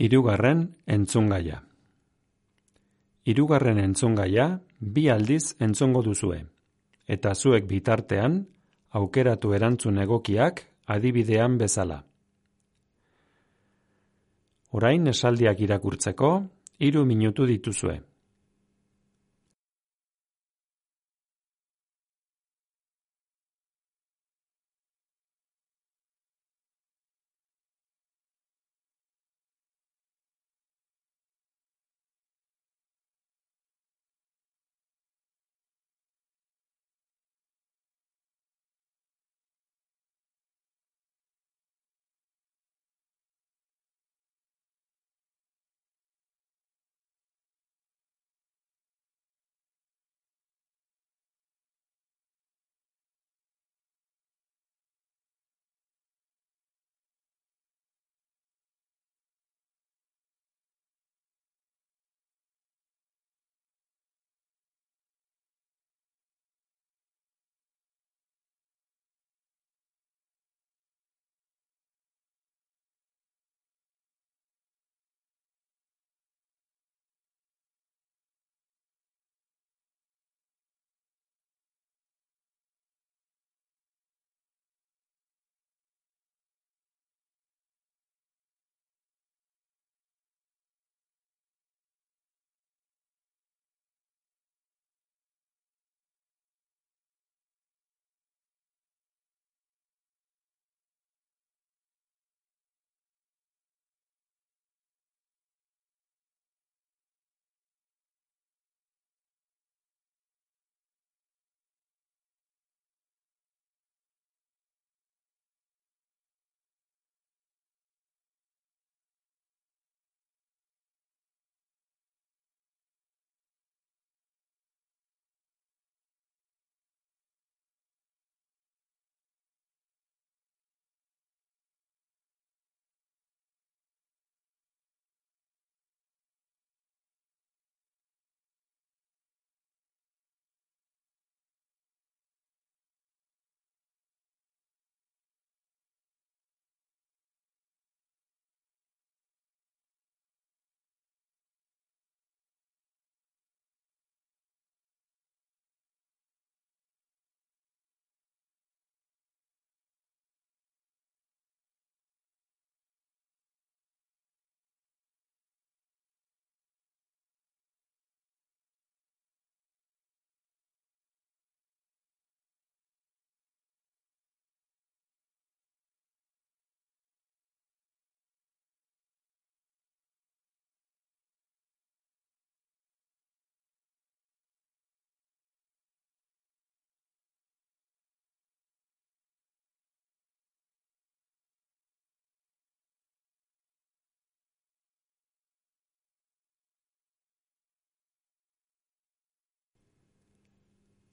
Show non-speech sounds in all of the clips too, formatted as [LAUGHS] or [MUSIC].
Hirugarren entzungaia. Hirugarren entzungaia bi aldiz entzungo duzue, eta zuek bitartean aukeratu erantzun egokiak adibidean bezala. Orain esaldiak irakurtzeko hiru minutu dituzue.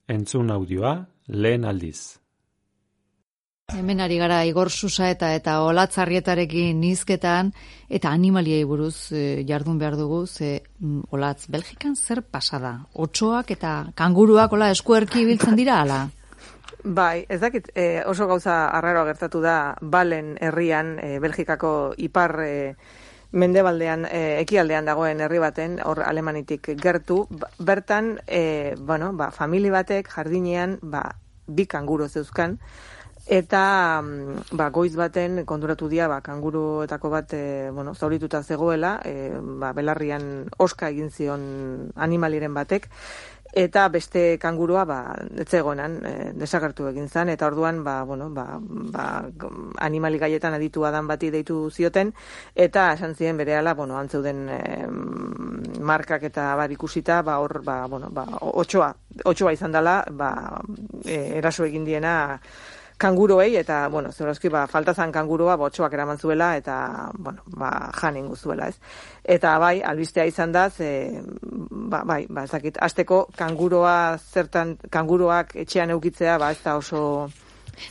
Entzun audioa lehen aldiz. Hemen ari gara Igor Susaeta eta Olatzarrietarekin nizketan eta animaliei buruz e, jardun behar dugu ze mm, Olatz Belgikan zer pasada? Otsoak eta kanguruak ola eskuerki biltzen dira ala? Bai, ez dakit e, oso gauza arraroa gertatu da Balen herrian e, Belgikako ipar e, mendebaldean e, ekialdean dagoen herri baten hor alemanitik gertu bertan e, bueno ba famili batek jardinean ba bi kanguru zeuzkan. Eta mm, ba, goiz baten konturatu dira ba kanguruetako bat e, bueno zaurituta zegoela e, ba, belarrian oska egin zion animaliren batek eta beste kangurua ba etzegoenan e, desagertu egin zen. Eta orduan ba, bueno, ba, ba, animali gaietan aditua dan bati deitu zioten. Eta esan ziren berehala bueno antzeuden e, markak eta bar ikusita ba hor ba bueno ba otsoa otsoa izan dela ba e, eraso egin diena kanguroei eta bueno, zeroski ba falta zan kanguroa botxoak eraman zuela eta bueno, ba jan ingo zuela, ez. Eta bai, albistea izan da ze ba bai, ba ezakit asteko kanguroa zertan kanguroak etxean eukitzea, ba ez da oso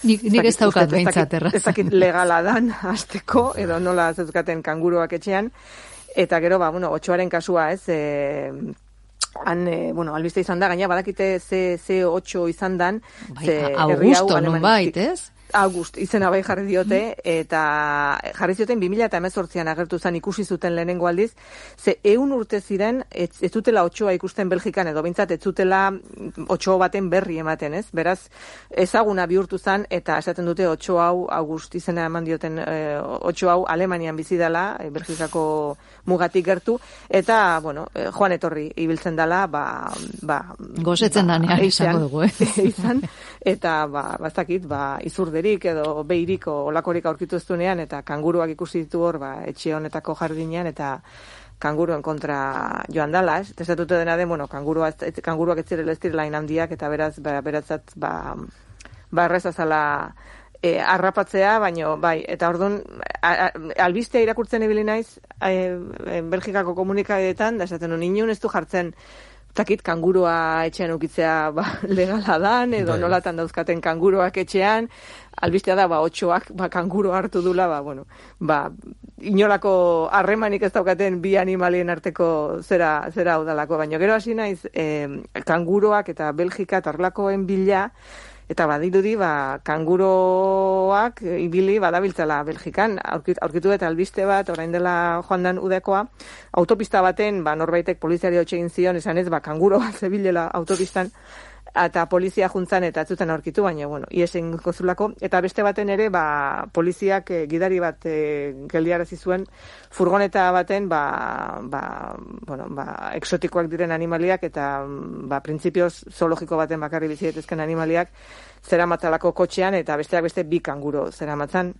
Nik, nik ez daukat behintzat Ez dakit legala [LAUGHS] dan azteko, edo nola zeukaten kanguroak etxean. Eta gero, ba, bueno, otxoaren kasua, ez, e, han, e, bueno, albiste izan da, gaina badakite ze, ze 8 izan dan. Bai, ze, augusto, non bait, ez? August izena bai jarri diote, eta jarri zioten 2018an agertu zen ikusi zuten lehenengo aldiz, ze eun urte ziren, ez, ez zutela otxoa ikusten Belgikan, edo bintzat ez zutela otxo baten berri ematen, ez? Beraz, ezaguna bihurtu zen, eta esaten dute otxo hau, August izena eman dioten e, otxo hau, Alemanian bizi dela, e, Belgikako mugatik gertu, eta, bueno, e, joan etorri ibiltzen dela, ba... ba Gozetzen ba, danean [LAUGHS] izango dugu, eh? [LAUGHS] izan, eta, ba, bastakit, ba, izurderik edo behirik olakorik aurkitu eztunean, eta kanguruak ikusi ditu hor, ba, etxe honetako jardinean, eta kanguruen kontra joan dala, ez? Testatute dena den, bueno, kangurua, kanguruak ez zirela ez direla handiak, eta beraz, ba, beratzat, ba, ba, errezazala, e, arrapatzea, baino bai, eta orduan albistea irakurtzen ibili naiz e, Belgikako komunikadeetan, da esaten honi ez du jartzen takit kangurua etxean ukitzea ba, [LAUGHS] legala dan, edo bai. nolatan dauzkaten kanguruak etxean, albistea da, ba, otxoak, ba, kanguru hartu dula, ba, bueno, ba, inolako harremanik ez daukaten bi animalien arteko zera, zera udalako, baina gero hasi naiz, eh, kanguruak eta Belgika eta bila, eta badirudi ba kanguroak ibili badabiltzala Belgikan. Aurkitu eta albiste bat orain dela joandan udekoa autopista baten ba norbaitek poliziari hotze egin zion esanez ba kanguroa zebilela autopistan eta polizia juntzan eta atzuten aurkitu, baina, bueno, iesen kozulako. Eta beste baten ere, ba, poliziak e, gidari bat e, geldiarazi zuen furgoneta baten, ba, ba, bueno, ba, exotikoak diren animaliak eta, ba, printzipioz zoologiko baten bakarri bizietezken animaliak zera matzalako kotxean eta besteak beste bi kanguro zera matzan.